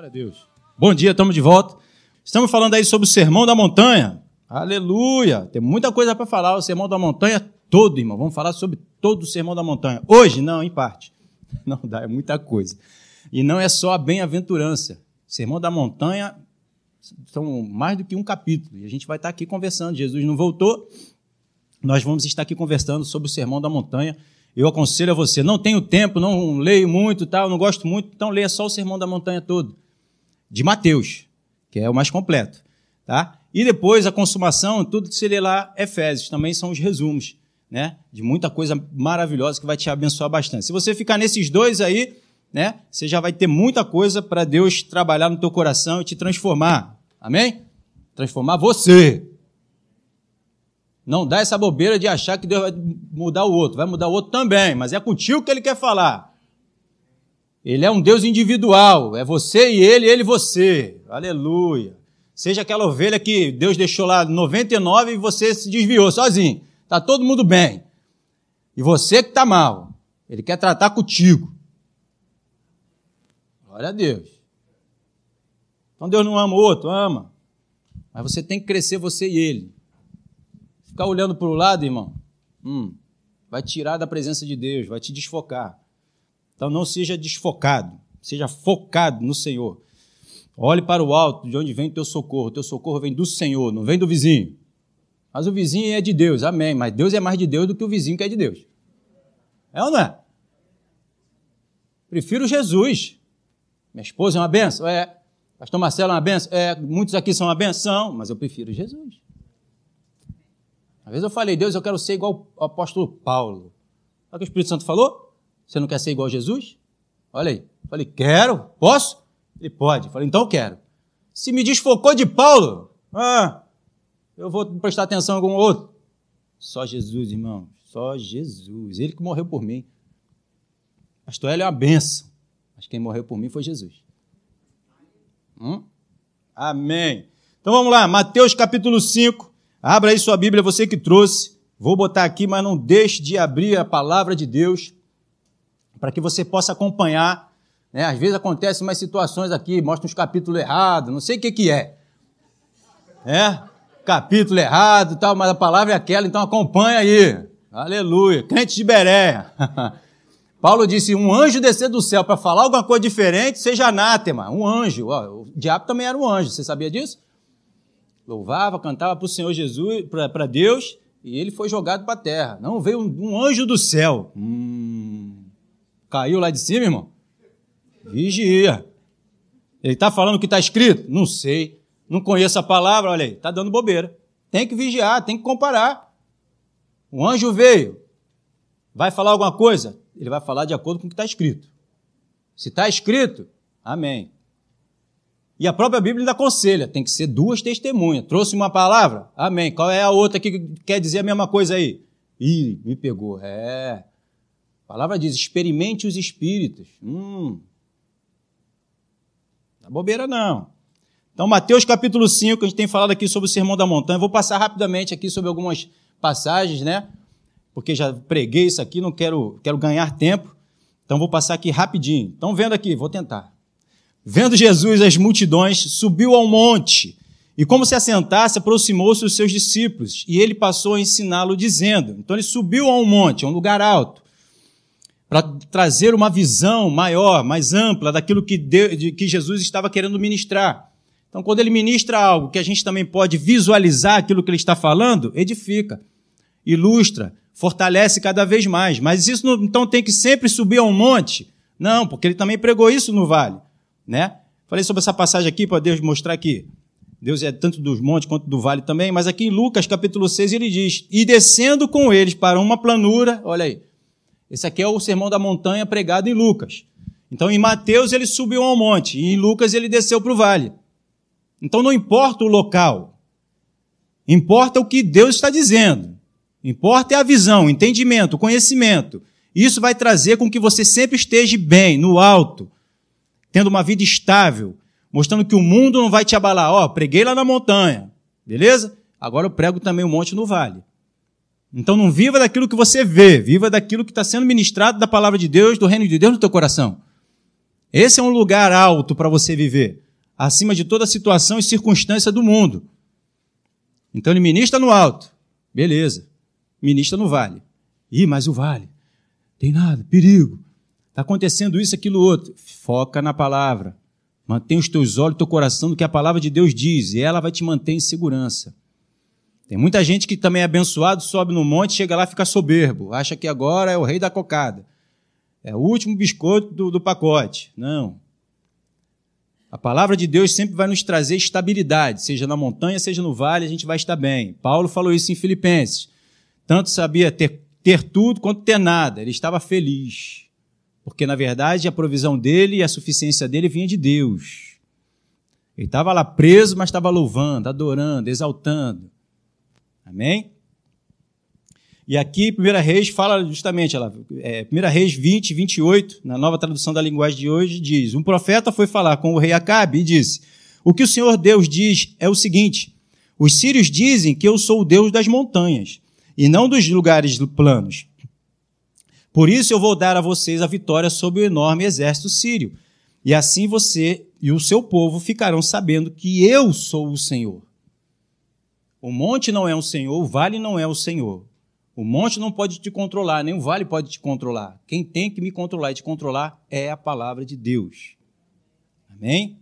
Glória a Deus. Bom dia, estamos de volta. Estamos falando aí sobre o Sermão da Montanha. Aleluia! Tem muita coisa para falar. O Sermão da Montanha todo, irmão. Vamos falar sobre todo o Sermão da Montanha. Hoje, não, em parte. Não dá, é muita coisa. E não é só a bem-aventurança. Sermão da Montanha são mais do que um capítulo. E a gente vai estar aqui conversando. Jesus não voltou. Nós vamos estar aqui conversando sobre o Sermão da Montanha. Eu aconselho a você, não tenho tempo, não leio muito, tal, não gosto muito, então leia só o Sermão da Montanha todo, de Mateus, que é o mais completo, tá? E depois a consumação, tudo que você lê lá, Efésios, também são os resumos, né? De muita coisa maravilhosa que vai te abençoar bastante. Se você ficar nesses dois aí, né? Você já vai ter muita coisa para Deus trabalhar no teu coração e te transformar. Amém? Transformar você. Não dá essa bobeira de achar que Deus vai mudar o outro. Vai mudar o outro também, mas é contigo que ele quer falar. Ele é um Deus individual. É você e ele, ele e você. Aleluia. Seja aquela ovelha que Deus deixou lá 99 e você se desviou sozinho. Está todo mundo bem. E você que está mal. Ele quer tratar contigo. Glória a Deus. Então Deus não ama o outro, ama. Mas você tem que crescer você e ele. Ficar olhando para o lado, irmão, hum, vai tirar da presença de Deus, vai te desfocar. Então não seja desfocado, seja focado no Senhor. Olhe para o alto, de onde vem o teu socorro. O teu socorro vem do Senhor, não vem do vizinho. Mas o vizinho é de Deus, amém. Mas Deus é mais de Deus do que o vizinho que é de Deus. É ou não é? Prefiro Jesus. Minha esposa é uma benção? É. Pastor Marcelo é uma benção? É. Muitos aqui são uma benção, mas eu prefiro Jesus. Às vezes eu falei, Deus, eu quero ser igual ao apóstolo Paulo. Olha o que o Espírito Santo falou? Você não quer ser igual a Jesus? Olha aí. Falei, quero, posso? Ele pode. Falei, então quero. Se me desfocou de Paulo, ah, eu vou prestar atenção em algum outro. Só Jesus, irmão. Só Jesus. Ele que morreu por mim. Pastor Hélio é uma benção. Mas quem morreu por mim foi Jesus. Hum? Amém. Então vamos lá, Mateus capítulo 5, Abra aí sua Bíblia, você que trouxe. Vou botar aqui, mas não deixe de abrir a palavra de Deus para que você possa acompanhar. Né? Às vezes acontecem umas situações aqui, mostra uns capítulos errados, não sei o que, que é. É? Capítulo errado tal, mas a palavra é aquela, então acompanha aí. Aleluia. Crente de Beréia. Paulo disse: um anjo descer do céu para falar alguma coisa diferente, seja anátema. Um anjo. Ó, o diabo também era um anjo, você sabia disso? louvava, cantava para o Senhor Jesus, para Deus, e ele foi jogado para a terra. Não veio um, um, anjo do céu. Hum, caiu lá de cima, irmão? Vigia. Ele está falando o que está escrito? Não sei. Não conheço a palavra, olha aí, está dando bobeira. Tem que vigiar, tem que comparar. O anjo veio, vai falar alguma coisa? Ele vai falar de acordo com o que está escrito. Se está escrito, amém. E a própria Bíblia ainda aconselha, tem que ser duas testemunhas. Trouxe uma palavra? Amém. Qual é a outra que quer dizer a mesma coisa aí? Ih, me pegou. É. Palavra diz: experimente os espíritos. Hum. Não é bobeira, não. Então, Mateus capítulo 5, a gente tem falado aqui sobre o Sermão da Montanha. vou passar rapidamente aqui sobre algumas passagens, né? Porque já preguei isso aqui, não quero, quero ganhar tempo. Então, vou passar aqui rapidinho. Então, vendo aqui, vou tentar. Vendo Jesus as multidões, subiu ao monte e, como se assentasse, aproximou-se dos seus discípulos e ele passou a ensiná-lo, dizendo: Então ele subiu a um monte, a um lugar alto, para trazer uma visão maior, mais ampla daquilo que, de, que Jesus estava querendo ministrar. Então, quando ele ministra algo que a gente também pode visualizar aquilo que ele está falando, edifica, ilustra, fortalece cada vez mais. Mas isso não, então tem que sempre subir a um monte? Não, porque ele também pregou isso no vale né? Falei sobre essa passagem aqui para Deus mostrar que Deus é tanto dos montes quanto do vale também, mas aqui em Lucas capítulo 6 ele diz: "E descendo com eles para uma planura", olha aí. Esse aqui é o sermão da montanha pregado em Lucas. Então em Mateus ele subiu ao monte e em Lucas ele desceu para o vale. Então não importa o local. Importa o que Deus está dizendo. Importa é a visão, o entendimento, o conhecimento. Isso vai trazer com que você sempre esteja bem, no alto, tendo uma vida estável, mostrando que o mundo não vai te abalar. Ó, oh, preguei lá na montanha, beleza? Agora eu prego também um monte no vale. Então não viva daquilo que você vê, viva daquilo que está sendo ministrado da palavra de Deus, do reino de Deus no teu coração. Esse é um lugar alto para você viver, acima de toda situação e circunstância do mundo. Então ele ministra no alto, beleza. Ministra no vale. Ih, mas o vale. Tem nada, perigo. Está acontecendo isso, aquilo, outro. Foca na palavra. Mantém os teus olhos, teu coração no que a palavra de Deus diz, e ela vai te manter em segurança. Tem muita gente que também é abençoado, sobe no monte, chega lá fica soberbo, acha que agora é o rei da cocada. É o último biscoito do, do pacote. Não. A palavra de Deus sempre vai nos trazer estabilidade, seja na montanha, seja no vale, a gente vai estar bem. Paulo falou isso em Filipenses. Tanto sabia ter, ter tudo quanto ter nada. Ele estava feliz. Porque, na verdade, a provisão dele e a suficiência dele vinha de Deus. Ele estava lá preso, mas estava louvando, adorando, exaltando. Amém? E aqui, 1 Reis fala justamente, ela, é, 1 Reis 20, 28, na nova tradução da linguagem de hoje, diz: Um profeta foi falar com o rei Acabe e disse: O que o Senhor Deus diz é o seguinte: Os sírios dizem que eu sou o Deus das montanhas e não dos lugares planos. Por isso eu vou dar a vocês a vitória sobre o enorme exército sírio. E assim você e o seu povo ficarão sabendo que eu sou o Senhor. O monte não é o Senhor, o vale não é o Senhor. O monte não pode te controlar, nem o vale pode te controlar. Quem tem que me controlar e te controlar é a palavra de Deus. Amém?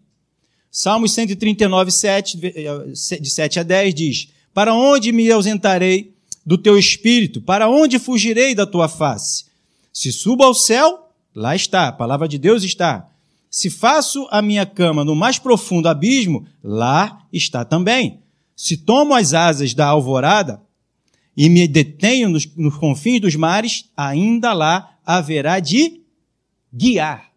Salmos 139, 7, de 7 a 10 diz: Para onde me ausentarei do teu espírito? Para onde fugirei da tua face? Se subo ao céu, lá está, a palavra de Deus está. Se faço a minha cama no mais profundo abismo, lá está também. Se tomo as asas da alvorada e me detenho nos, nos confins dos mares, ainda lá haverá de guiar.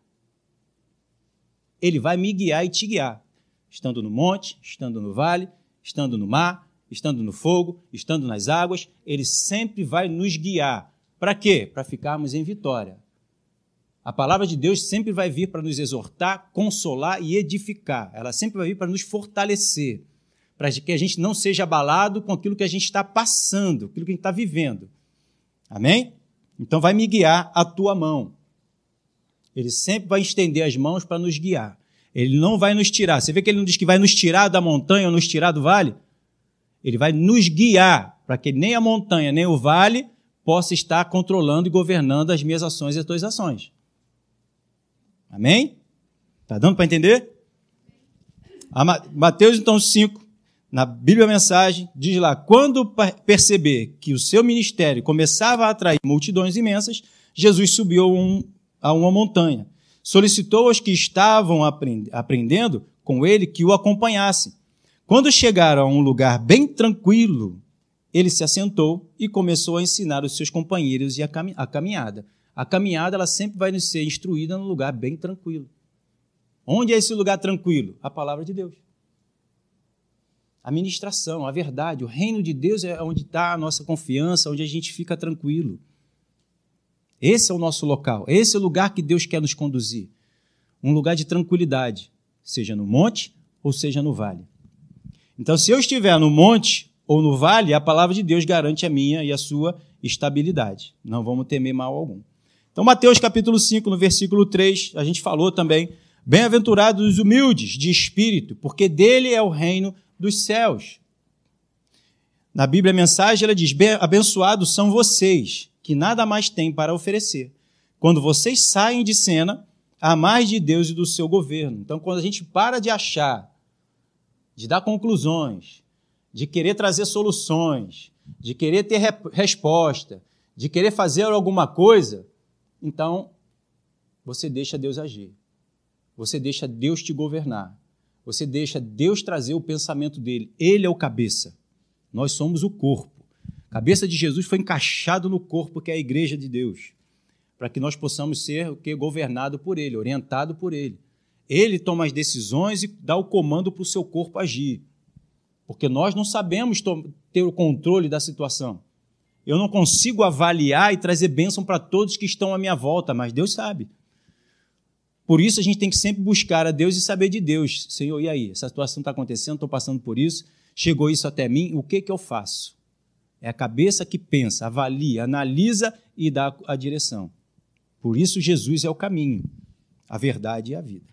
Ele vai me guiar e te guiar, estando no monte, estando no vale, estando no mar, estando no fogo, estando nas águas, ele sempre vai nos guiar. Para quê? Para ficarmos em vitória. A palavra de Deus sempre vai vir para nos exortar, consolar e edificar. Ela sempre vai vir para nos fortalecer para que a gente não seja abalado com aquilo que a gente está passando, aquilo que a gente está vivendo. Amém? Então vai me guiar a tua mão. Ele sempre vai estender as mãos para nos guiar. Ele não vai nos tirar. Você vê que ele não diz que vai nos tirar da montanha ou nos tirar do vale? Ele vai nos guiar para que nem a montanha nem o vale possa estar controlando e governando as minhas ações e as tuas ações. Amém? Tá dando para entender? Mateus então 5, na Bíblia Mensagem, diz lá: quando perceber que o seu ministério começava a atrair multidões imensas, Jesus subiu um, a uma montanha. Solicitou aos que estavam aprendendo com ele que o acompanhassem. Quando chegaram a um lugar bem tranquilo, ele se assentou e começou a ensinar os seus companheiros e a, caminhada. A caminhada ela sempre vai ser instruída num lugar bem tranquilo. Onde é esse lugar tranquilo? A palavra de Deus a ministração, a verdade. O reino de Deus é onde está a nossa confiança, onde a gente fica tranquilo. Esse é o nosso local, esse é o lugar que Deus quer nos conduzir. Um lugar de tranquilidade, seja no monte ou seja no vale. Então, se eu estiver no monte ou no vale, a palavra de Deus garante a minha e a sua estabilidade. Não vamos temer mal algum. Então, Mateus capítulo 5, no versículo 3, a gente falou também: Bem-aventurados os humildes de espírito, porque dele é o reino dos céus. Na Bíblia, a mensagem ela diz: Abençoados são vocês, que nada mais têm para oferecer. Quando vocês saem de cena, a mais de Deus e do seu governo. Então, quando a gente para de achar, de dar conclusões, de querer trazer soluções, de querer ter resposta, de querer fazer alguma coisa, então você deixa Deus agir. Você deixa Deus te governar. Você deixa Deus trazer o pensamento dele. Ele é o cabeça. Nós somos o corpo. A cabeça de Jesus foi encaixado no corpo que é a igreja de Deus, para que nós possamos ser o que governado por ele, orientado por ele. Ele toma as decisões e dá o comando para o seu corpo agir. Porque nós não sabemos ter o controle da situação. Eu não consigo avaliar e trazer bênção para todos que estão à minha volta, mas Deus sabe. Por isso a gente tem que sempre buscar a Deus e saber de Deus. Senhor, e aí? Essa situação está acontecendo, estou passando por isso, chegou isso até mim, o que, que eu faço? É a cabeça que pensa, avalia, analisa e dá a direção. Por isso Jesus é o caminho. a verdade e a vida.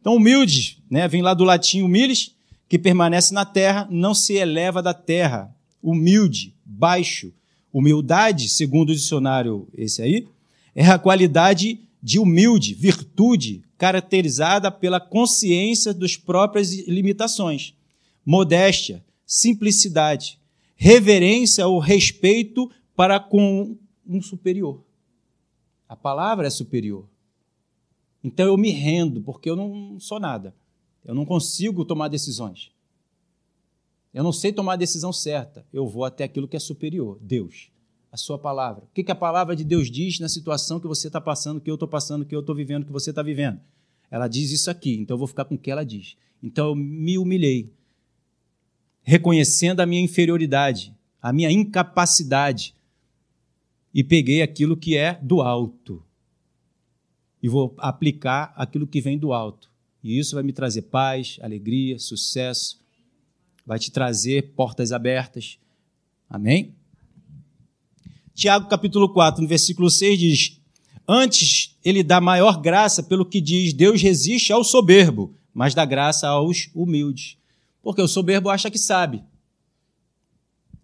Então, humilde, né, vem lá do latim humilis, que permanece na terra, não se eleva da terra. Humilde, baixo. Humildade, segundo o dicionário esse aí, é a qualidade de humilde, virtude, caracterizada pela consciência das próprias limitações, modéstia, simplicidade, reverência ou respeito para com um superior. A palavra é superior. Então eu me rendo, porque eu não sou nada. Eu não consigo tomar decisões. Eu não sei tomar a decisão certa. Eu vou até aquilo que é superior, Deus, a sua palavra. O que, que a palavra de Deus diz na situação que você está passando, que eu estou passando, que eu estou vivendo, que você está vivendo? Ela diz isso aqui, então eu vou ficar com o que ela diz. Então eu me humilhei, reconhecendo a minha inferioridade, a minha incapacidade, e peguei aquilo que é do alto e vou aplicar aquilo que vem do alto. E isso vai me trazer paz, alegria, sucesso, vai te trazer portas abertas. Amém? Tiago capítulo 4, no versículo 6 diz: Antes ele dá maior graça pelo que diz: Deus resiste ao soberbo, mas dá graça aos humildes. Porque o soberbo acha que sabe.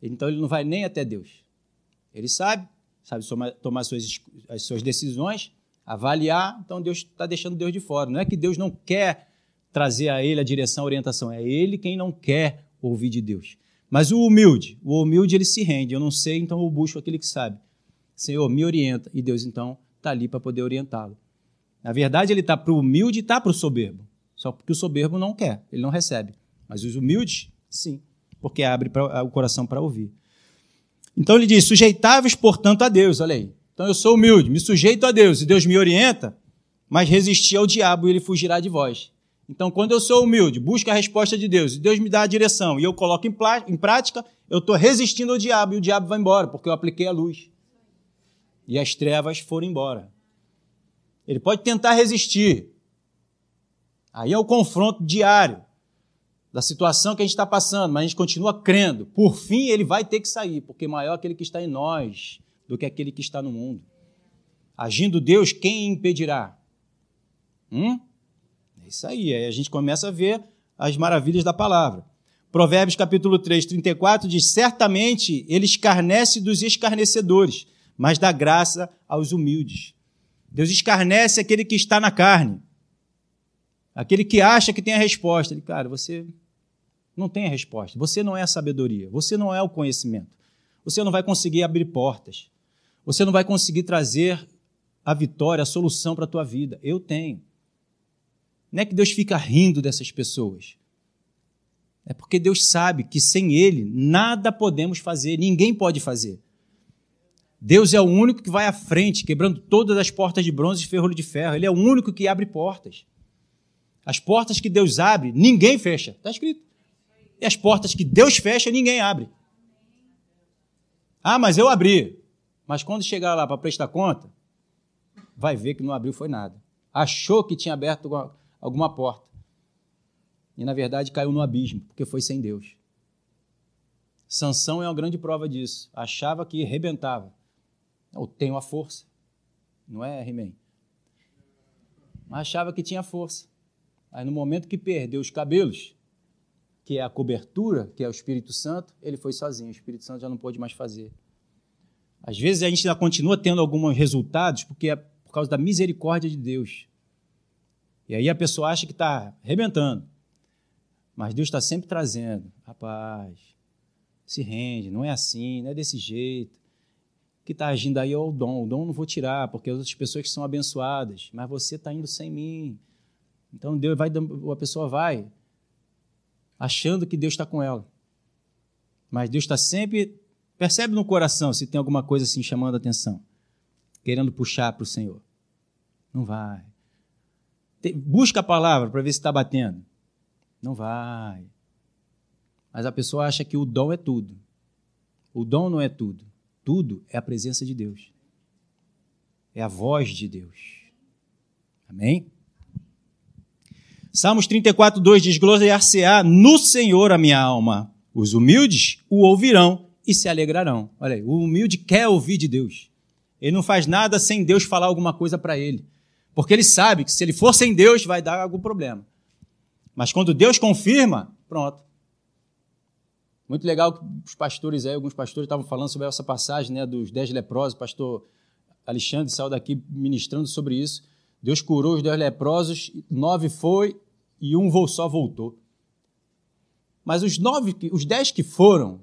Então ele não vai nem até Deus. Ele sabe, sabe tomar suas, as suas decisões, avaliar, então Deus está deixando Deus de fora. Não é que Deus não quer trazer a ele a direção, a orientação, é ele quem não quer ouvir de Deus. Mas o humilde, o humilde ele se rende. Eu não sei, então eu busco aquele que sabe. Senhor, me orienta. E Deus então está ali para poder orientá-lo. Na verdade, ele está para o humilde e está para o soberbo. Só porque o soberbo não quer, ele não recebe. Mas os humildes, sim, porque abre pra, o coração para ouvir. Então ele diz: sujeitáveis, portanto, a Deus. Olha aí. Então eu sou humilde, me sujeito a Deus e Deus me orienta, mas resistir ao diabo e ele fugirá de vós. Então, quando eu sou humilde, busco a resposta de Deus e Deus me dá a direção e eu coloco em, prática, eu estou resistindo ao diabo e o diabo vai embora, porque eu apliquei a luz. E as trevas foram embora. Ele pode tentar resistir. Aí é o confronto diário da situação que a gente está passando, mas a gente continua crendo. Por fim, ele vai ter que sair, porque maior é aquele que está em nós do que aquele que está no mundo. Agindo Deus, quem impedirá? Hum? É isso aí, aí a gente começa a ver as maravilhas da palavra. Provérbios capítulo 3, 34 diz: Certamente ele escarnece dos escarnecedores, mas dá graça aos humildes. Deus escarnece aquele que está na carne, aquele que acha que tem a resposta. Ele, cara, você não tem a resposta, você não é a sabedoria, você não é o conhecimento, você não vai conseguir abrir portas. Você não vai conseguir trazer a vitória, a solução para a tua vida. Eu tenho. Não é que Deus fica rindo dessas pessoas. É porque Deus sabe que sem Ele nada podemos fazer, ninguém pode fazer. Deus é o único que vai à frente, quebrando todas as portas de bronze e ferro de ferro. Ele é o único que abre portas. As portas que Deus abre, ninguém fecha. Está escrito. E as portas que Deus fecha, ninguém abre. Ah, mas eu abri. Mas quando chegar lá para prestar conta, vai ver que não abriu foi nada. Achou que tinha aberto alguma porta. E na verdade caiu no abismo, porque foi sem Deus. Sansão é uma grande prova disso. Achava que arrebentava. Eu tenho a força. Não é, He-Man? Achava que tinha força. Aí no momento que perdeu os cabelos, que é a cobertura, que é o Espírito Santo, ele foi sozinho. O Espírito Santo já não pôde mais fazer. Às vezes a gente ainda continua tendo alguns resultados porque é por causa da misericórdia de Deus. E aí a pessoa acha que está arrebentando. Mas Deus está sempre trazendo. Rapaz, se rende, não é assim, não é desse jeito. O que está agindo aí é o dom. O dom não vou tirar, porque as outras pessoas que são abençoadas. Mas você está indo sem mim. Então Deus vai, a pessoa vai achando que Deus está com ela. Mas Deus está sempre Percebe no coração se tem alguma coisa assim chamando a atenção, querendo puxar para o Senhor. Não vai. Busca a palavra para ver se está batendo. Não vai. Mas a pessoa acha que o dom é tudo. O dom não é tudo. Tudo é a presença de Deus. É a voz de Deus. Amém? Salmos 34, 2 diz: Gloriar-se-á no Senhor a minha alma. Os humildes o ouvirão e se alegrarão. Olha aí, o humilde quer ouvir de Deus. Ele não faz nada sem Deus falar alguma coisa para ele. Porque ele sabe que se ele for sem Deus, vai dar algum problema. Mas quando Deus confirma, pronto. Muito legal que os pastores aí, alguns pastores estavam falando sobre essa passagem né, dos dez leprosos. O pastor Alexandre saiu daqui ministrando sobre isso. Deus curou os dez leprosos, nove foi e um só voltou. Mas os nove, os dez que foram,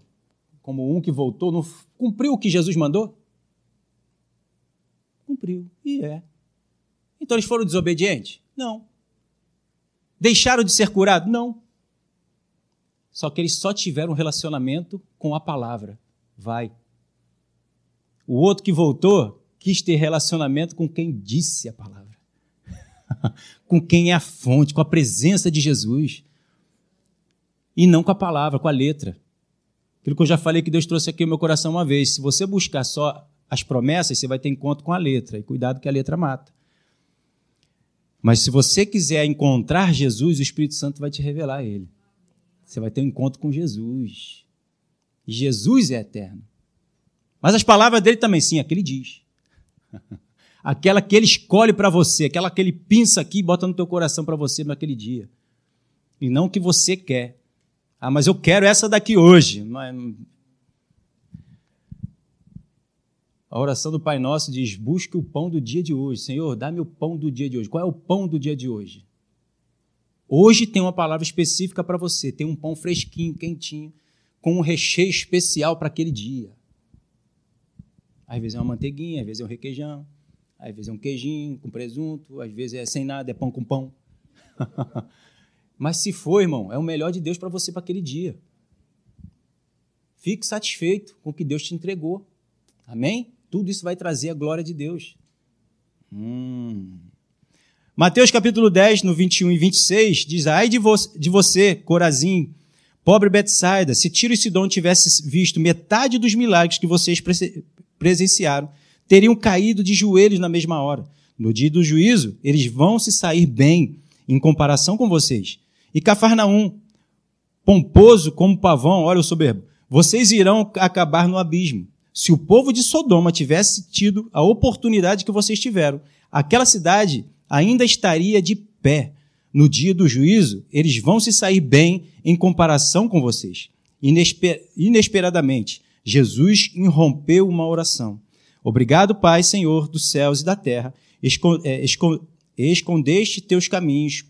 como um que voltou, não cumpriu o que Jesus mandou? Cumpriu. E é. Então eles foram desobedientes? Não. Deixaram de ser curados? Não. Só que eles só tiveram um relacionamento com a palavra. Vai. O outro que voltou quis ter relacionamento com quem disse a palavra. com quem é a fonte, com a presença de Jesus. E não com a palavra, com a letra. Aquilo que eu já falei que Deus trouxe aqui no meu coração uma vez. Se você buscar só as promessas, você vai ter encontro com a letra. E cuidado que a letra mata. Mas se você quiser encontrar Jesus, o Espírito Santo vai te revelar ele. Você vai ter um encontro com Jesus. Jesus é eterno. Mas as palavras dele também, sim, aquele diz. aquela que ele escolhe para você, aquela que ele pinça aqui e bota no teu coração para você naquele dia. E não o que você quer. Ah, mas eu quero essa daqui hoje. A oração do Pai Nosso diz: busque o pão do dia de hoje. Senhor, dá-me o pão do dia de hoje. Qual é o pão do dia de hoje? Hoje tem uma palavra específica para você. Tem um pão fresquinho, quentinho, com um recheio especial para aquele dia. Às vezes é uma manteiguinha, às vezes é um requeijão, às vezes é um queijinho com presunto, às vezes é sem nada, é pão com pão. Mas se for, irmão, é o melhor de Deus para você para aquele dia. Fique satisfeito com o que Deus te entregou. Amém? Tudo isso vai trazer a glória de Deus. Hum. Mateus capítulo 10, no 21 e 26, diz: Ai de, vo de você, Corazim, pobre Betsaida, se Tiro e Sidom tivesse visto metade dos milagres que vocês presenciaram, teriam caído de joelhos na mesma hora. No dia do juízo, eles vão se sair bem em comparação com vocês. E Cafarnaum, pomposo como pavão, olha o soberbo, vocês irão acabar no abismo. Se o povo de Sodoma tivesse tido a oportunidade que vocês tiveram, aquela cidade ainda estaria de pé. No dia do juízo, eles vão se sair bem em comparação com vocês. Inesper inesperadamente, Jesus irrompeu uma oração. Obrigado, Pai, Senhor dos céus e da terra, é, escondeste teus caminhos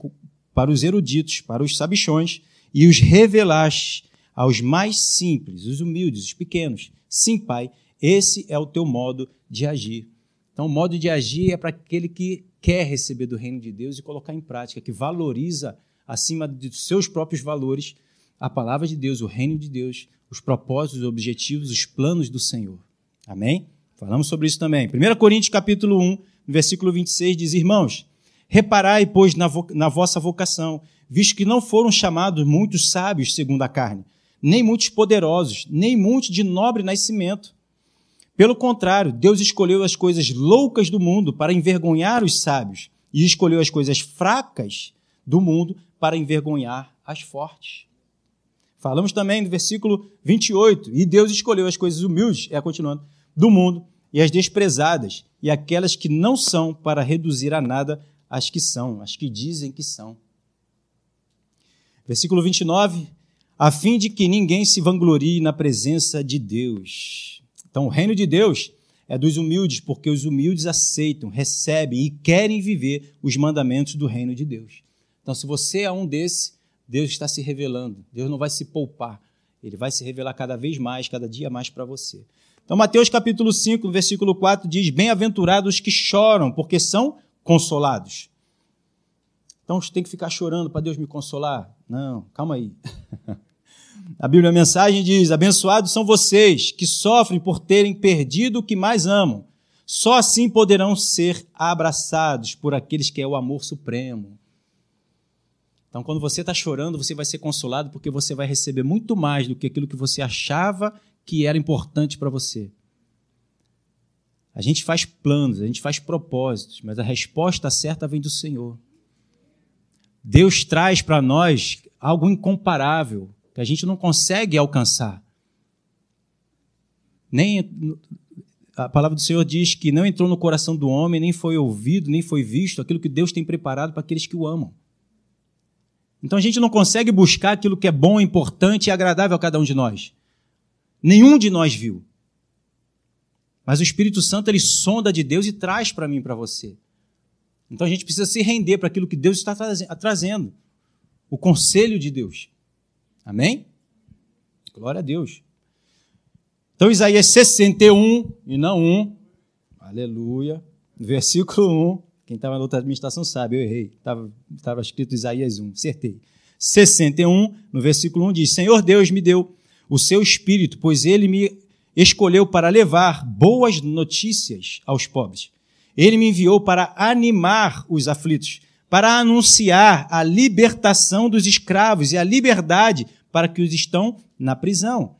para os eruditos, para os sabichões, e os revelaste aos mais simples, os humildes, os pequenos. Sim, Pai, esse é o teu modo de agir. Então, o modo de agir é para aquele que quer receber do reino de Deus e colocar em prática, que valoriza acima dos seus próprios valores a palavra de Deus, o reino de Deus, os propósitos, os objetivos, os planos do Senhor. Amém? Falamos sobre isso também. 1 Coríntios capítulo 1, versículo 26 diz: Irmãos, reparai, pois, na, vo na vossa vocação, visto que não foram chamados muitos sábios segundo a carne, nem muitos poderosos, nem muitos de nobre nascimento. Pelo contrário, Deus escolheu as coisas loucas do mundo para envergonhar os sábios, e escolheu as coisas fracas do mundo para envergonhar as fortes. Falamos também no versículo 28, e Deus escolheu as coisas humildes, é continuando, do mundo e as desprezadas e aquelas que não são para reduzir a nada as que são, as que dizem que são. Versículo 29, a fim de que ninguém se vanglorie na presença de Deus. Então, o reino de Deus é dos humildes, porque os humildes aceitam, recebem e querem viver os mandamentos do reino de Deus. Então, se você é um desse, Deus está se revelando. Deus não vai se poupar. Ele vai se revelar cada vez mais, cada dia mais para você. Então, Mateus capítulo 5, versículo 4 diz: Bem-aventurados que choram, porque são consolados. Então, tem que ficar chorando para Deus me consolar? Não, calma aí. A Bíblia a mensagem diz: Abençoados são vocês que sofrem por terem perdido o que mais amam. Só assim poderão ser abraçados por aqueles que é o amor supremo. Então, quando você está chorando, você vai ser consolado porque você vai receber muito mais do que aquilo que você achava que era importante para você. A gente faz planos, a gente faz propósitos, mas a resposta certa vem do Senhor. Deus traz para nós algo incomparável, que a gente não consegue alcançar. Nem a palavra do Senhor diz que não entrou no coração do homem, nem foi ouvido, nem foi visto aquilo que Deus tem preparado para aqueles que o amam. Então a gente não consegue buscar aquilo que é bom, importante e agradável a cada um de nós. Nenhum de nós viu. Mas o Espírito Santo ele sonda de Deus e traz para mim para você. Então a gente precisa se render para aquilo que Deus está trazendo. O conselho de Deus. Amém? Glória a Deus. Então, Isaías 61 e não 1. Aleluia. Versículo 1. Quem estava na outra administração sabe, eu errei. Estava, escrito Isaías 1, acertei. 61, no versículo 1 diz: Senhor Deus me deu o seu espírito, pois ele me escolheu para levar boas notícias aos pobres. Ele me enviou para animar os aflitos, para anunciar a libertação dos escravos e a liberdade para que os estão na prisão.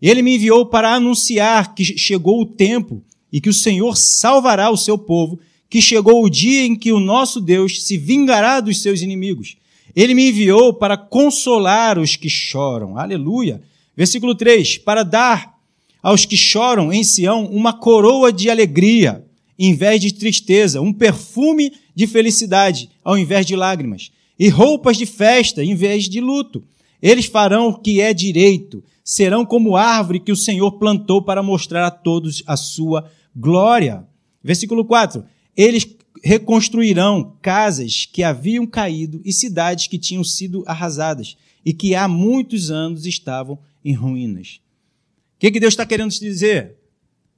Ele me enviou para anunciar que chegou o tempo e que o Senhor salvará o seu povo, que chegou o dia em que o nosso Deus se vingará dos seus inimigos. Ele me enviou para consolar os que choram. Aleluia. Versículo 3: Para dar aos que choram em Sião uma coroa de alegria, em vez de tristeza, um perfume de felicidade, ao invés de lágrimas, e roupas de festa, em vez de luto. Eles farão o que é direito, serão como árvore que o Senhor plantou para mostrar a todos a sua glória. Versículo 4: Eles reconstruirão casas que haviam caído e cidades que tinham sido arrasadas e que há muitos anos estavam em ruínas. O que, que Deus está querendo te dizer?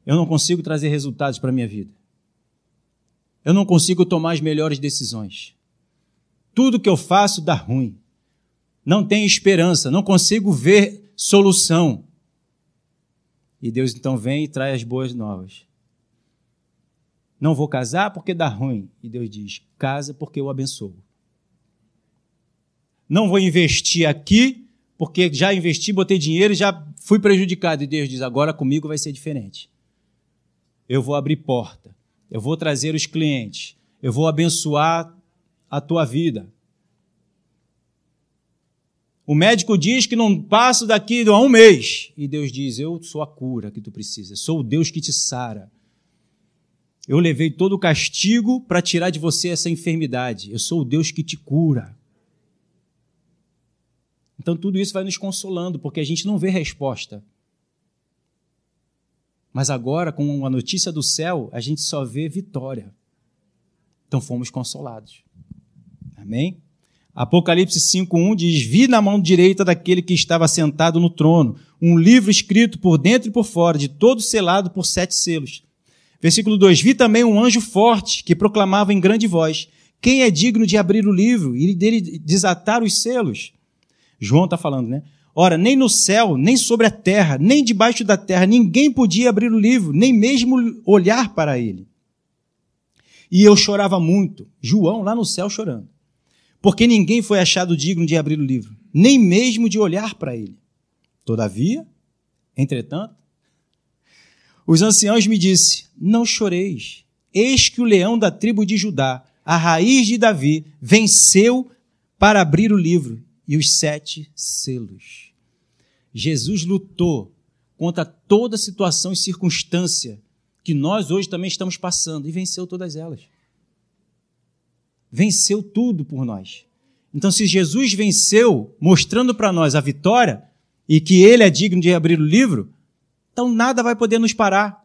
Eu não consigo trazer resultados para a minha vida. Eu não consigo tomar as melhores decisões. Tudo que eu faço dá ruim. Não tenho esperança, não consigo ver solução. E Deus então vem e traz as boas novas. Não vou casar porque dá ruim. E Deus diz: casa porque eu abençoo. Não vou investir aqui porque já investi, botei dinheiro e já fui prejudicado. E Deus diz: agora comigo vai ser diferente. Eu vou abrir porta. Eu vou trazer os clientes. Eu vou abençoar a tua vida. O médico diz que não passo daqui a um mês. E Deus diz: Eu sou a cura que tu precisa. Sou o Deus que te sara. Eu levei todo o castigo para tirar de você essa enfermidade. Eu sou o Deus que te cura. Então tudo isso vai nos consolando, porque a gente não vê resposta. Mas agora, com a notícia do céu, a gente só vê vitória. Então fomos consolados. Amém? Apocalipse 5:1 diz: Vi na mão direita daquele que estava sentado no trono um livro escrito por dentro e por fora, de todo selado por sete selos. Versículo 2: Vi também um anjo forte que proclamava em grande voz: Quem é digno de abrir o livro e dele desatar os selos? João está falando, né? Ora, nem no céu, nem sobre a terra, nem debaixo da terra, ninguém podia abrir o livro, nem mesmo olhar para ele. E eu chorava muito, João lá no céu chorando, porque ninguém foi achado digno de abrir o livro, nem mesmo de olhar para ele. Todavia, entretanto, os anciãos me disse: Não choreis. Eis que o leão da tribo de Judá, a raiz de Davi, venceu para abrir o livro e os sete selos. Jesus lutou contra toda situação e circunstância que nós hoje também estamos passando e venceu todas elas. Venceu tudo por nós. Então, se Jesus venceu, mostrando para nós a vitória e que ele é digno de abrir o livro, então nada vai poder nos parar.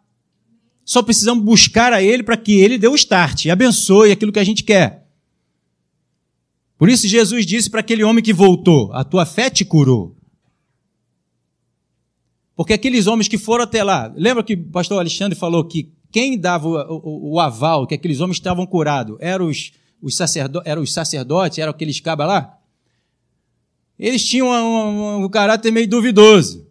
Só precisamos buscar a Ele para que Ele dê o start e abençoe aquilo que a gente quer. Por isso Jesus disse para aquele homem que voltou: A tua fé te curou. Porque aqueles homens que foram até lá, lembra que o pastor Alexandre falou que quem dava o, o, o aval que aqueles homens estavam curados eram os, os, sacerdo, eram os sacerdotes, eram aqueles cabas lá? Eles tinham um, um, um caráter meio duvidoso.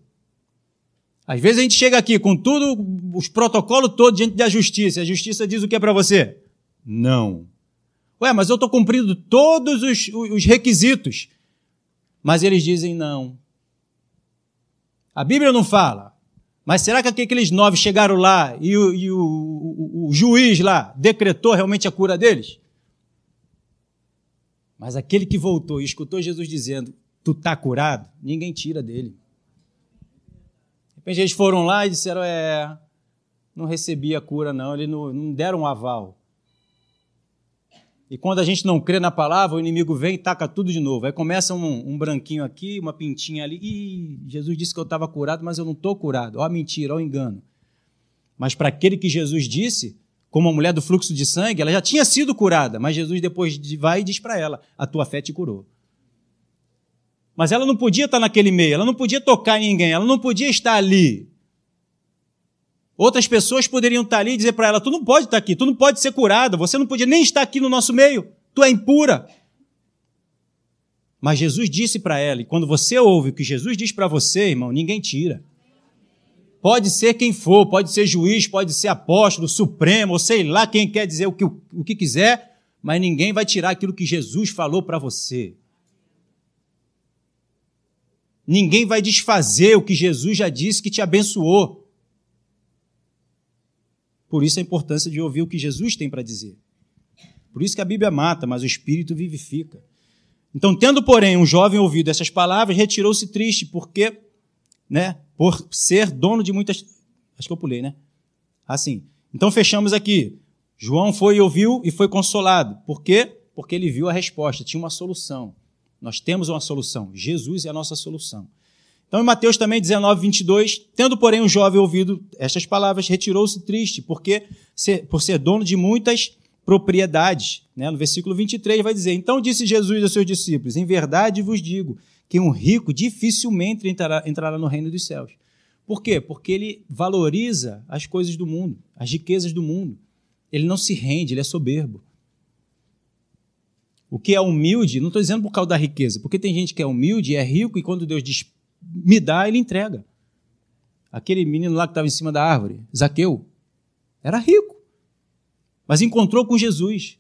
Às vezes a gente chega aqui com tudo, os protocolos todos diante da justiça. A justiça diz o que é para você? Não. Ué, mas eu estou cumprindo todos os, os requisitos. Mas eles dizem não. A Bíblia não fala. Mas será que aqueles nove chegaram lá e, o, e o, o, o juiz lá decretou realmente a cura deles? Mas aquele que voltou e escutou Jesus dizendo, tu está curado, ninguém tira dele repente eles foram lá e disseram: É, não recebia cura, não, ele não, não deram um aval. E quando a gente não crê na palavra, o inimigo vem e taca tudo de novo. Aí começa um, um branquinho aqui, uma pintinha ali. Ih, Jesus disse que eu estava curado, mas eu não estou curado. Ó mentira, ó engano. Mas para aquele que Jesus disse, como a mulher do fluxo de sangue, ela já tinha sido curada, mas Jesus depois vai e diz para ela: a tua fé te curou. Mas ela não podia estar naquele meio, ela não podia tocar em ninguém, ela não podia estar ali. Outras pessoas poderiam estar ali e dizer para ela: Tu não pode estar aqui, tu não pode ser curada, você não podia nem estar aqui no nosso meio, tu é impura. Mas Jesus disse para ela, e quando você ouve o que Jesus diz para você, irmão, ninguém tira. Pode ser quem for, pode ser juiz, pode ser apóstolo, supremo, ou sei lá quem quer dizer o que, o que quiser, mas ninguém vai tirar aquilo que Jesus falou para você. Ninguém vai desfazer o que Jesus já disse que te abençoou. Por isso a importância de ouvir o que Jesus tem para dizer. Por isso que a Bíblia mata, mas o Espírito vivifica. Então, tendo, porém, um jovem ouvido essas palavras, retirou-se triste, porque, né, por ser dono de muitas. Acho que eu pulei, né? Assim. Então, fechamos aqui. João foi e ouviu e foi consolado. Por quê? Porque ele viu a resposta, tinha uma solução. Nós temos uma solução. Jesus é a nossa solução. Então, em Mateus também 19, 22, tendo, porém, um jovem ouvido estas palavras, retirou-se triste, porque por ser dono de muitas propriedades. Né? No versículo 23 vai dizer: Então disse Jesus aos seus discípulos: Em verdade vos digo que um rico dificilmente entrará, entrará no reino dos céus. Por quê? Porque ele valoriza as coisas do mundo, as riquezas do mundo. Ele não se rende, ele é soberbo. O que é humilde, não estou dizendo por causa da riqueza, porque tem gente que é humilde é rico, e quando Deus diz me dá, ele entrega. Aquele menino lá que estava em cima da árvore, Zaqueu, era rico, mas encontrou com Jesus.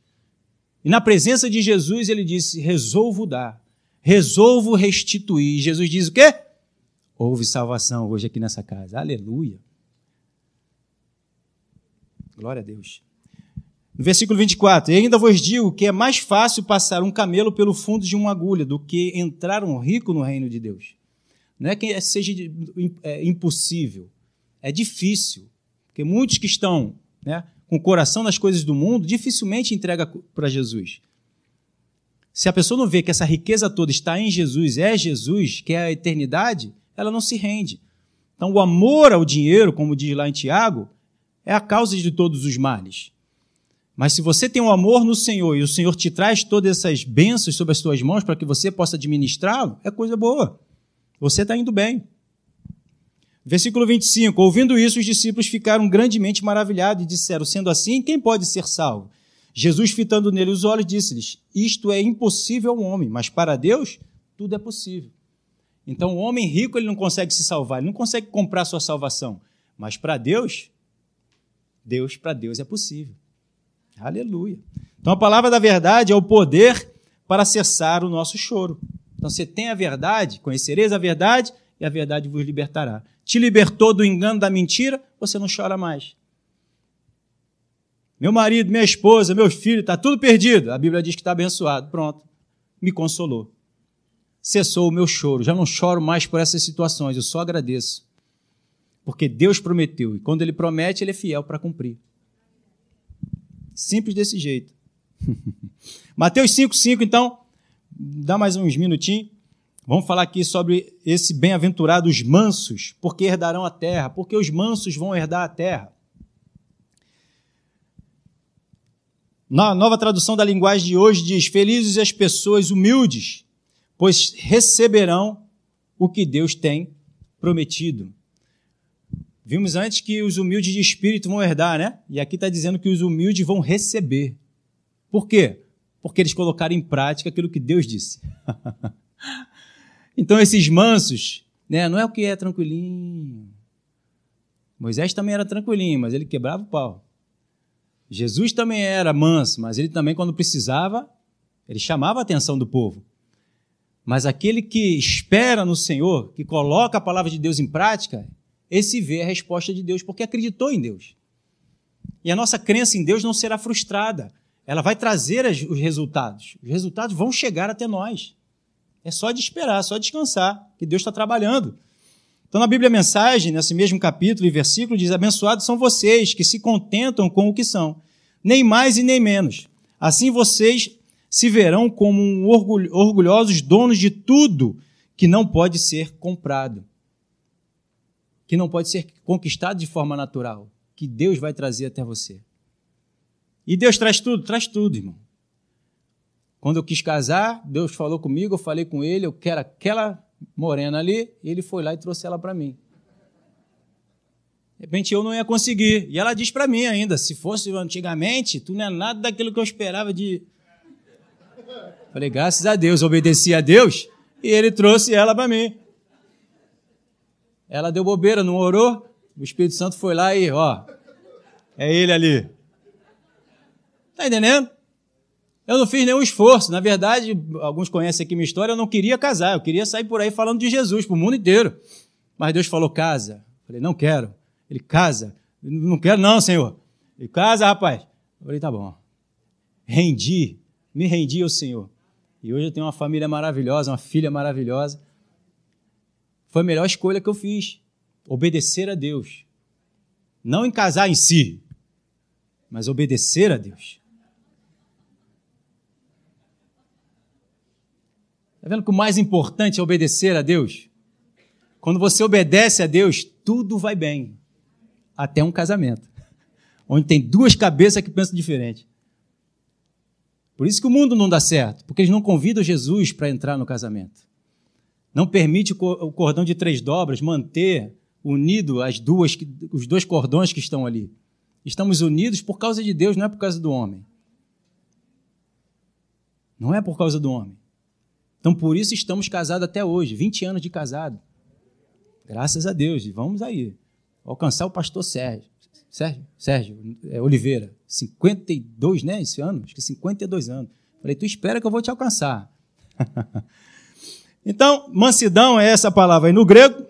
E na presença de Jesus ele disse: Resolvo dar, resolvo restituir. E Jesus diz o quê? Houve salvação hoje aqui nessa casa. Aleluia. Glória a Deus. No versículo 24, e ainda vos digo que é mais fácil passar um camelo pelo fundo de uma agulha do que entrar um rico no reino de Deus. Não é que seja é, impossível, é difícil. Porque muitos que estão né, com o coração nas coisas do mundo dificilmente entrega para Jesus. Se a pessoa não vê que essa riqueza toda está em Jesus, é Jesus, que é a eternidade, ela não se rende. Então, o amor ao dinheiro, como diz lá em Tiago, é a causa de todos os males. Mas se você tem um amor no Senhor e o Senhor te traz todas essas bênçãos sobre as suas mãos para que você possa administrá-lo, é coisa boa. Você está indo bem. Versículo 25: Ouvindo isso, os discípulos ficaram grandemente maravilhados e disseram: Sendo assim, quem pode ser salvo? Jesus, fitando nele os olhos, disse-lhes: Isto é impossível ao homem, mas para Deus tudo é possível. Então, o homem rico ele não consegue se salvar, ele não consegue comprar sua salvação. Mas para Deus, Deus para Deus é possível. Aleluia. Então a palavra da verdade é o poder para cessar o nosso choro. Então você tem a verdade, conhecereis a verdade e a verdade vos libertará. Te libertou do engano da mentira, você não chora mais. Meu marido, minha esposa, meus filhos, está tudo perdido. A Bíblia diz que está abençoado. Pronto. Me consolou. Cessou o meu choro. Já não choro mais por essas situações. Eu só agradeço. Porque Deus prometeu. E quando Ele promete, Ele é fiel para cumprir. Simples desse jeito. Mateus 5,5, então, dá mais uns minutinhos. Vamos falar aqui sobre esse bem-aventurados mansos, porque herdarão a terra, porque os mansos vão herdar a terra. Na nova tradução da linguagem de hoje diz: Felizes as pessoas humildes, pois receberão o que Deus tem prometido. Vimos antes que os humildes de espírito vão herdar, né? E aqui está dizendo que os humildes vão receber. Por quê? Porque eles colocaram em prática aquilo que Deus disse. então, esses mansos, né? Não é o que é tranquilinho. Moisés também era tranquilinho, mas ele quebrava o pau. Jesus também era manso, mas ele também, quando precisava, ele chamava a atenção do povo. Mas aquele que espera no Senhor, que coloca a palavra de Deus em prática, esse vê a resposta de Deus, porque acreditou em Deus. E a nossa crença em Deus não será frustrada. Ela vai trazer os resultados. Os resultados vão chegar até nós. É só de esperar, só descansar, que Deus está trabalhando. Então, na Bíblia Mensagem, nesse mesmo capítulo e versículo, diz: Abençoados são vocês que se contentam com o que são, nem mais e nem menos. Assim vocês se verão como um orgulhosos donos de tudo que não pode ser comprado, que não pode ser conquistado de forma natural, que Deus vai trazer até você. E Deus traz tudo, traz tudo, irmão. Quando eu quis casar, Deus falou comigo, eu falei com ele, eu quero aquela morena ali, ele foi lá e trouxe ela para mim. De repente eu não ia conseguir. E ela diz para mim ainda: se fosse antigamente, tu não é nada daquilo que eu esperava de. Falei, graças a Deus, obedeci a Deus e ele trouxe ela para mim. Ela deu bobeira, não orou. O Espírito Santo foi lá e, ó, é ele ali. Tá entendendo? Eu não fiz nenhum esforço. Na verdade, alguns conhecem aqui minha história, eu não queria casar, eu queria sair por aí falando de Jesus para o mundo inteiro. Mas Deus falou: casa. Eu falei: não quero. Ele casa. Não quero, não, Senhor. Ele casa, rapaz. Eu falei: tá bom. Rendi, me rendi ao Senhor. E hoje eu tenho uma família maravilhosa, uma filha maravilhosa. Foi a melhor escolha que eu fiz. Obedecer a Deus. Não em casar em si, mas obedecer a Deus. Está vendo que o mais importante é obedecer a Deus? Quando você obedece a Deus, tudo vai bem. Até um casamento. Onde tem duas cabeças que pensam diferente. Por isso que o mundo não dá certo, porque eles não convidam Jesus para entrar no casamento. Não permite o cordão de três dobras manter unido as duas, os dois cordões que estão ali. Estamos unidos por causa de Deus, não é por causa do homem. Não é por causa do homem. Então, por isso estamos casados até hoje, 20 anos de casado. Graças a Deus. E vamos aí. Alcançar o pastor Sérgio. Sérgio, Sérgio é, Oliveira. 52, né? Esse ano? Acho que 52 anos. Falei, tu espera que eu vou te alcançar. então, mansidão é essa palavra aí no grego.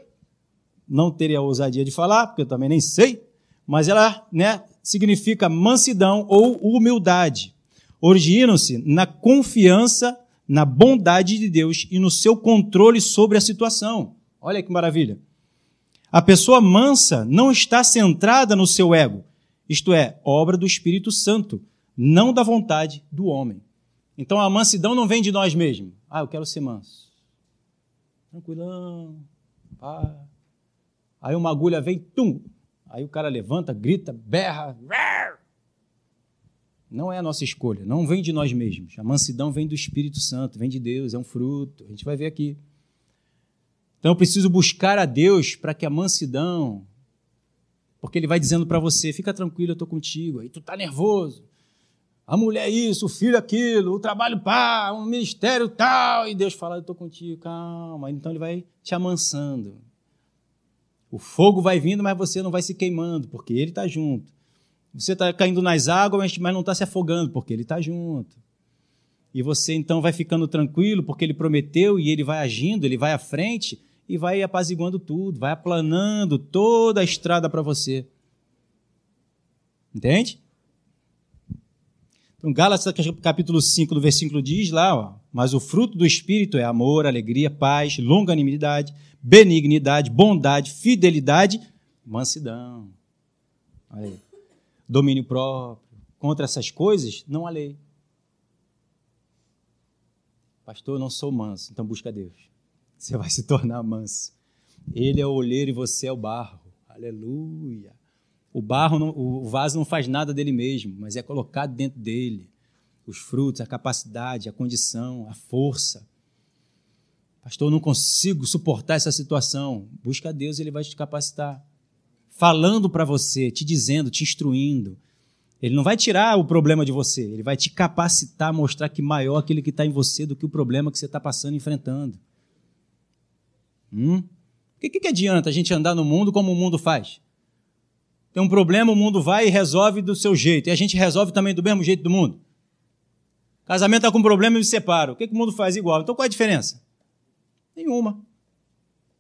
Não teria ousadia de falar, porque eu também nem sei. Mas ela né, significa mansidão ou humildade. Originam-se na confiança na bondade de Deus e no seu controle sobre a situação. Olha que maravilha. A pessoa mansa não está centrada no seu ego, isto é, obra do Espírito Santo, não da vontade do homem. Então a mansidão não vem de nós mesmos. Ah, eu quero ser manso. Tranquilão. Ah. Aí uma agulha vem, tum. Aí o cara levanta, grita, berra. Não é a nossa escolha, não vem de nós mesmos. A mansidão vem do Espírito Santo, vem de Deus, é um fruto. A gente vai ver aqui. Então eu preciso buscar a Deus para que a mansidão, porque Ele vai dizendo para você: fica tranquilo, eu estou contigo. Aí tu está nervoso. A mulher isso, o filho aquilo, o trabalho pá, o ministério tal. E Deus fala: eu estou contigo, calma. Então Ele vai te amansando. O fogo vai vindo, mas você não vai se queimando, porque Ele está junto. Você está caindo nas águas, mas não está se afogando, porque Ele está junto. E você então vai ficando tranquilo, porque Ele prometeu e Ele vai agindo, Ele vai à frente e vai apaziguando tudo, vai aplanando toda a estrada para você. Entende? Então, Gálatas capítulo 5, no versículo diz lá, ó, mas o fruto do Espírito é amor, alegria, paz, longanimidade, benignidade, bondade, fidelidade, mansidão. Olha aí domínio próprio, contra essas coisas, não há lei. Pastor, eu não sou manso, então busca Deus. Você vai se tornar manso. Ele é o olheiro e você é o barro. Aleluia. O barro, não, o vaso não faz nada dele mesmo, mas é colocado dentro dele. Os frutos, a capacidade, a condição, a força. Pastor, eu não consigo suportar essa situação. Busca Deus, ele vai te capacitar falando para você, te dizendo, te instruindo. Ele não vai tirar o problema de você, ele vai te capacitar, mostrar que maior aquele que está em você do que o problema que você está passando enfrentando. Hum? O que, que adianta a gente andar no mundo como o mundo faz? Tem um problema, o mundo vai e resolve do seu jeito. E a gente resolve também do mesmo jeito do mundo. Casamento está com problema e me separa. O que, que o mundo faz igual? Então qual é a diferença? Nenhuma.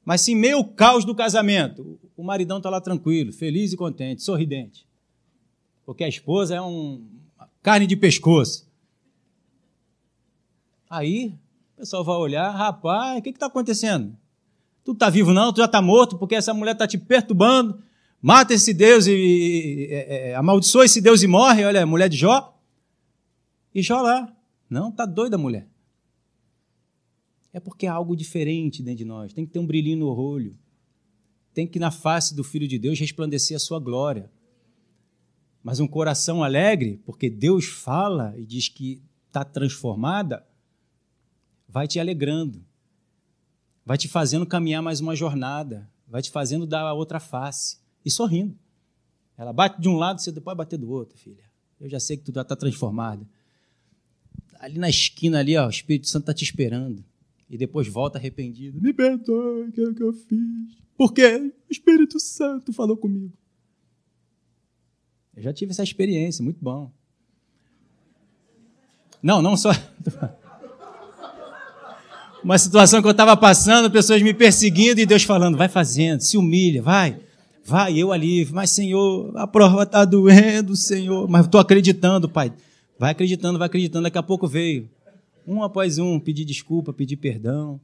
Mas se meio caos do casamento, o maridão está lá tranquilo, feliz e contente, sorridente. Porque a esposa é um carne de pescoço. Aí o pessoal vai olhar, rapaz, o que está acontecendo? Tu tá vivo não, tu já tá morto, porque essa mulher tá te perturbando. Mata esse Deus e, e, e amaldiçoa esse Deus e morre. Olha, mulher de Jó. E Jó lá. Não, tá doida a mulher. É porque há algo diferente dentro de nós. Tem que ter um brilhinho no olho. Tem que na face do Filho de Deus resplandecer a sua glória. Mas um coração alegre, porque Deus fala e diz que está transformada, vai te alegrando, vai te fazendo caminhar mais uma jornada, vai te fazendo dar a outra face e sorrindo. Ela bate de um lado, você pode bater do outro, filha. Eu já sei que tu está transformada. Ali na esquina, ali, ó, o Espírito Santo está te esperando. E depois volta arrependido. Me perdoe, o que, é que eu fiz? Por quê? O Espírito Santo falou comigo. Eu já tive essa experiência, muito bom. Não, não só. Uma situação que eu estava passando, pessoas me perseguindo e Deus falando: vai fazendo, se humilha, vai, vai, eu ali, mas Senhor, a prova está doendo, Senhor, mas estou acreditando, Pai. Vai acreditando, vai acreditando, daqui a pouco veio. Um após um, pedir desculpa, pedir perdão.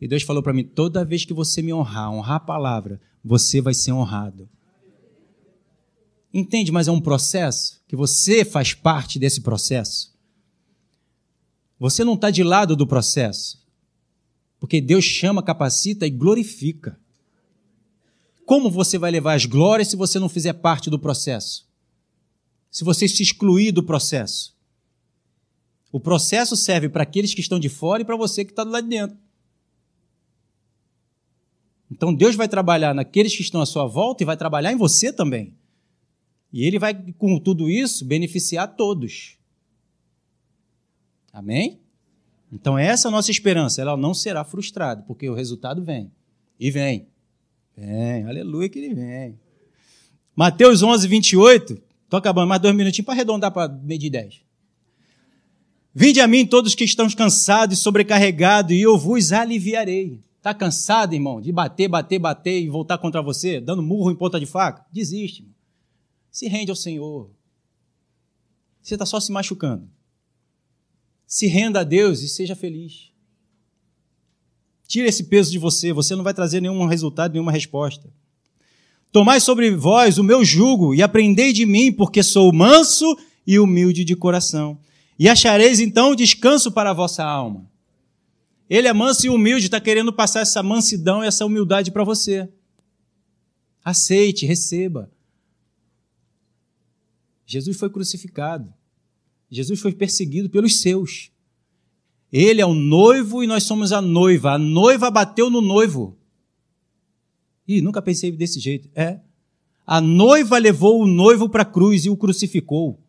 E Deus falou para mim: toda vez que você me honrar, honrar a palavra, você vai ser honrado. Entende? Mas é um processo que você faz parte desse processo. Você não está de lado do processo. Porque Deus chama, capacita e glorifica. Como você vai levar as glórias se você não fizer parte do processo? Se você se excluir do processo? O processo serve para aqueles que estão de fora e para você que está do lado de dentro. Então Deus vai trabalhar naqueles que estão à sua volta e vai trabalhar em você também. E ele vai, com tudo isso, beneficiar todos. Amém? Então, essa é a nossa esperança. Ela não será frustrada, porque o resultado vem. E vem. Vem, aleluia que ele vem. Mateus 11, 28. Estou acabando, mais dois minutinhos para arredondar para meio de dez. Vinde a mim todos que estão cansados e sobrecarregados, e eu vos aliviarei. Está cansado, irmão, de bater, bater, bater e voltar contra você, dando murro em ponta de faca? Desiste. Irmão. Se rende ao Senhor. Você está só se machucando. Se renda a Deus e seja feliz. Tira esse peso de você, você não vai trazer nenhum resultado, nenhuma resposta. Tomai sobre vós o meu jugo e aprendei de mim, porque sou manso e humilde de coração. E achareis então descanso para a vossa alma. Ele é manso e humilde, está querendo passar essa mansidão e essa humildade para você. Aceite, receba. Jesus foi crucificado. Jesus foi perseguido pelos seus. Ele é o noivo e nós somos a noiva. A noiva bateu no noivo. Ih, nunca pensei desse jeito. É. A noiva levou o noivo para a cruz e o crucificou.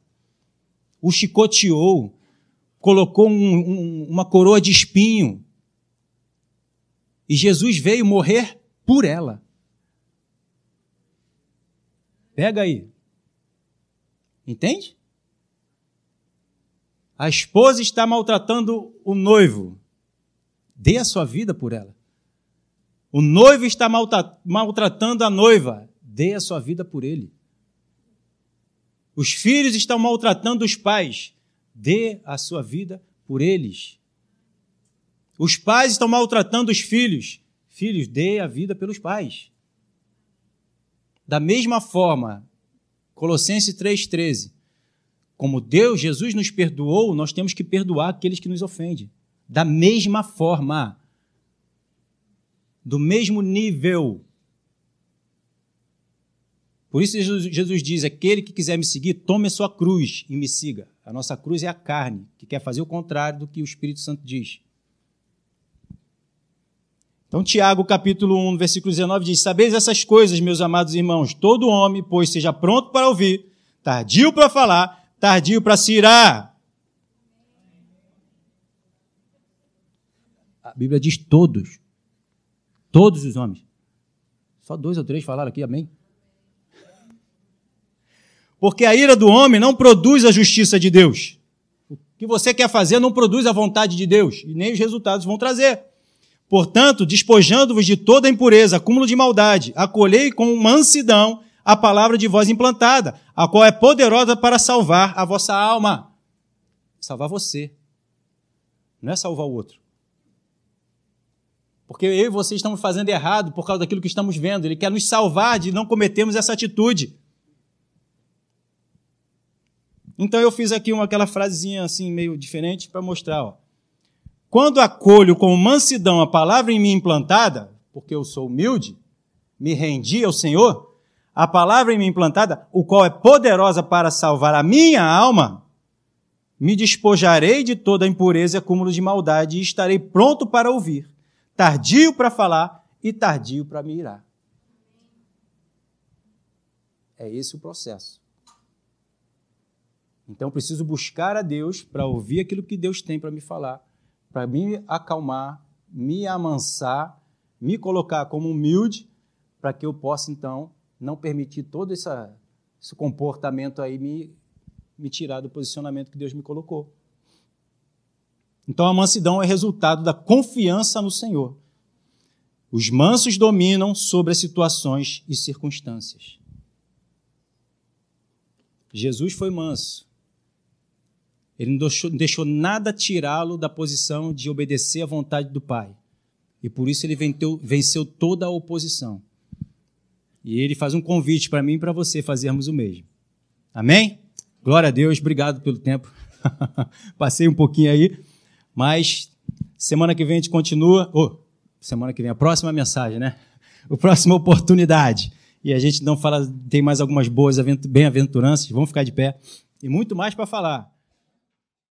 O chicoteou. Colocou um, um, uma coroa de espinho. E Jesus veio morrer por ela. Pega aí. Entende? A esposa está maltratando o noivo. Dê a sua vida por ela. O noivo está maltratando a noiva. Dê a sua vida por ele. Os filhos estão maltratando os pais. Dê a sua vida por eles. Os pais estão maltratando os filhos. Filhos, dê a vida pelos pais. Da mesma forma, Colossenses 3,13. Como Deus, Jesus nos perdoou, nós temos que perdoar aqueles que nos ofendem. Da mesma forma. Do mesmo nível. Por isso Jesus diz: aquele que quiser me seguir, tome a sua cruz e me siga. A nossa cruz é a carne, que quer fazer o contrário do que o Espírito Santo diz. Então, Tiago, capítulo 1, versículo 19, diz: Sabeis essas coisas, meus amados irmãos, todo homem, pois seja pronto para ouvir, tardio para falar, tardio para se irar. A Bíblia diz todos. Todos os homens. Só dois ou três falaram aqui, amém? Porque a ira do homem não produz a justiça de Deus. O que você quer fazer não produz a vontade de Deus, e nem os resultados vão trazer. Portanto, despojando-vos de toda impureza, acúmulo de maldade, acolhei com mansidão a palavra de vós implantada, a qual é poderosa para salvar a vossa alma. Salvar você. Não é salvar o outro. Porque eu e vocês estamos fazendo errado por causa daquilo que estamos vendo. Ele quer nos salvar de não cometermos essa atitude. Então eu fiz aqui uma, aquela frasezinha assim, meio diferente, para mostrar. Ó. Quando acolho com mansidão a palavra em mim implantada, porque eu sou humilde, me rendi ao Senhor, a palavra em mim implantada, o qual é poderosa para salvar a minha alma, me despojarei de toda impureza e acúmulo de maldade e estarei pronto para ouvir tardio para falar e tardio para me irar. É esse o processo. Então eu preciso buscar a Deus para ouvir aquilo que Deus tem para me falar, para me acalmar, me amansar, me colocar como humilde, para que eu possa então não permitir todo essa, esse comportamento aí me, me tirar do posicionamento que Deus me colocou. Então a mansidão é resultado da confiança no Senhor. Os mansos dominam sobre as situações e circunstâncias. Jesus foi manso. Ele não deixou, deixou nada tirá-lo da posição de obedecer à vontade do Pai. E por isso ele venceu, venceu toda a oposição. E ele faz um convite para mim e para você fazermos o mesmo. Amém? Glória a Deus, obrigado pelo tempo. Passei um pouquinho aí. Mas semana que vem a gente continua. Oh, semana que vem, a próxima mensagem, né? A próxima oportunidade. E a gente não fala, tem mais algumas boas bem-aventuranças, vamos ficar de pé. E muito mais para falar.